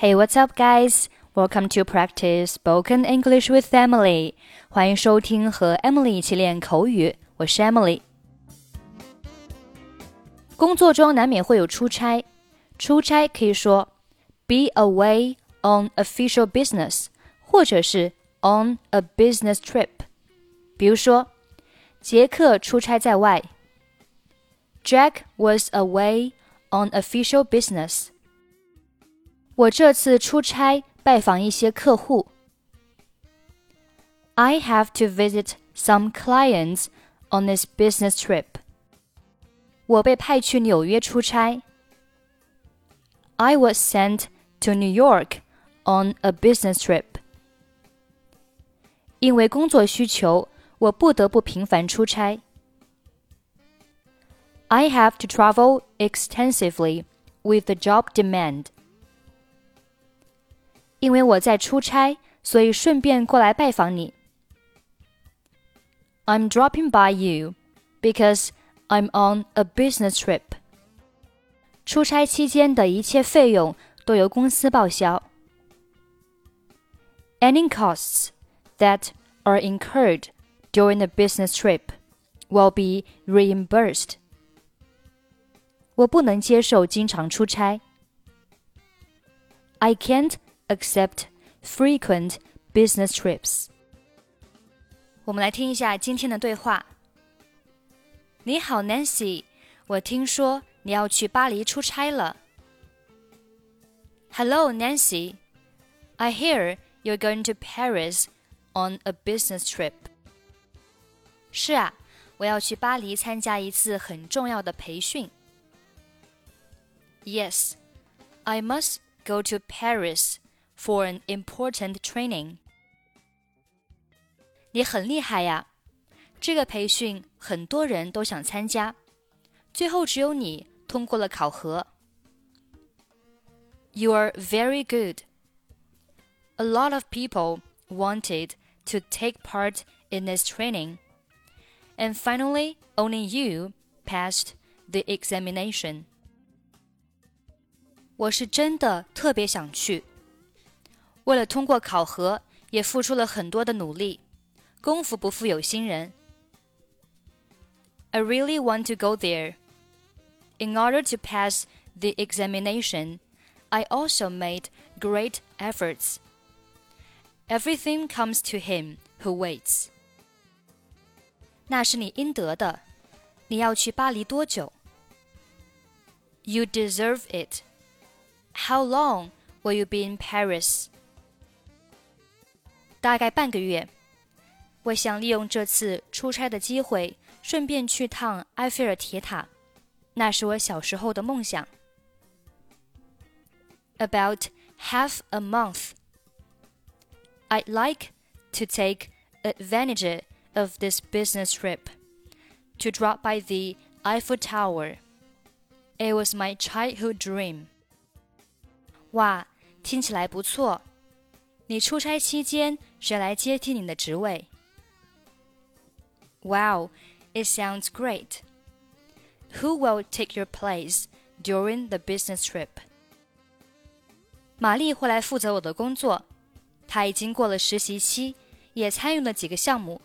Hey, what's up, guys? Welcome to practice spoken English with Emily. 欢迎收听和 Emily 一起练口语。我是 Emily。工作中难免会有出差，出差可以说 be away on official business，或者是 on a business trip。比如说，杰克出差在外。Jack was away on official business. 我这次出差拜访一些客户。I have to visit some clients on this business trip. 我被派去纽约出差。I was sent to New York on a business trip. 因为工作需求，我不得不频繁出差。I have to travel extensively with the job demand. 因为我在出差，所以顺便过来拜访你。I'm dropping by you because I'm on a business trip. 出差期间的一切费用都由公司报销。Any costs that are incurred during the business trip will be reimbursed. 我不能接受经常出差。I can't accept frequent business trips. 我们来听一下今天的对话。你好，Nancy，我听说你要去巴黎出差了。Hello, Nancy. I hear you're going to Paris on a business trip. 是啊，我要去巴黎参加一次很重要的培训。Yes, I must go to Paris for an important training. 你很厉害呀！这个培训很多人都想参加，最后只有你通过了考核。You are very good. A lot of people wanted to take part in this training, and finally, only you passed the examination. 我是真的特别想去。 为了通过考核，也付出了很多的努力。功夫不负有心人。I really want to go there. In order to pass the examination, I also made great efforts. Everything comes to him who waits. 那是你应得的。你要去巴黎多久？You deserve it. How long will you be in Paris? 大概半个月。我想利用这次出差的机会，顺便去趟埃菲尔铁塔，那是我小时候的梦想。About half a month. I'd like to take advantage of this business trip to drop by the Eiffel Tower. It was my childhood dream. 哇，听起来不错。 你出差期间谁来接替你的职位？Wow, it sounds great. Who will take your place during the business trip? 玛丽会来负责我的工作。她已经过了实习期，也参与了几个项目。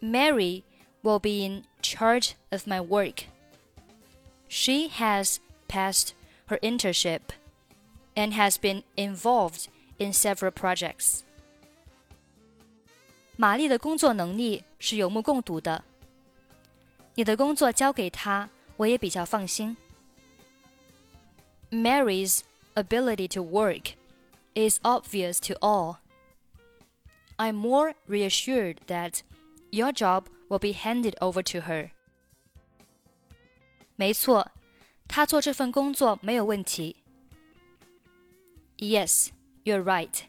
Mary will be in charge of my work. She has passed her internship and has been involved in several projects. 玛丽的工作能力是有目共睹的。你的工作交给她，我也比较放心。Mary's ability to work is obvious to all. I'm more reassured that your job will be handed over to her. 没错，他做这份工作没有问题。 Yes, you're right.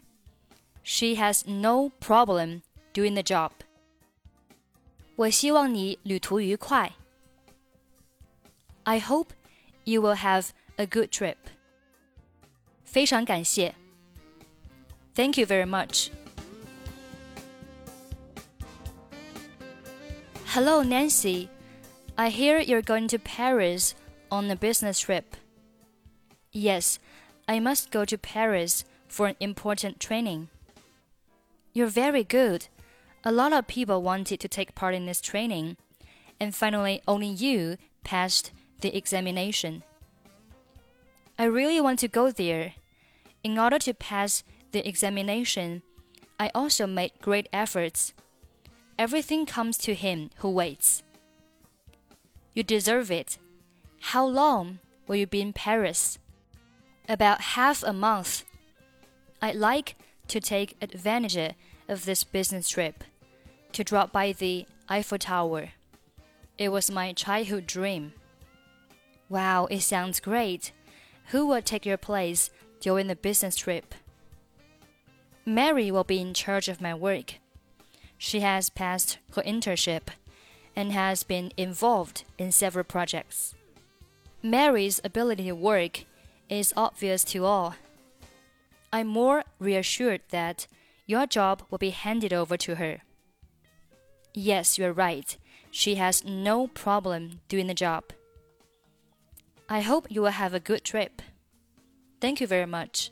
She has no problem doing the job. 我希望你旅途愉快。I hope you will have a good trip. 非常感谢。Thank you very much. Hello, Nancy. I hear you're going to Paris on a business trip. Yes, I must go to Paris for an important training. You're very good. A lot of people wanted to take part in this training, and finally, only you passed the examination. I really want to go there. In order to pass the examination, I also made great efforts. Everything comes to him who waits. You deserve it. How long will you be in Paris? About half a month. I'd like to take advantage of this business trip to drop by the Eiffel Tower. It was my childhood dream. Wow, it sounds great. Who will take your place during the business trip? Mary will be in charge of my work. She has passed her internship and has been involved in several projects. Mary's ability to work is obvious to all. I'm more reassured that your job will be handed over to her. Yes, you're right. She has no problem doing the job. I hope you will have a good trip. Thank you very much.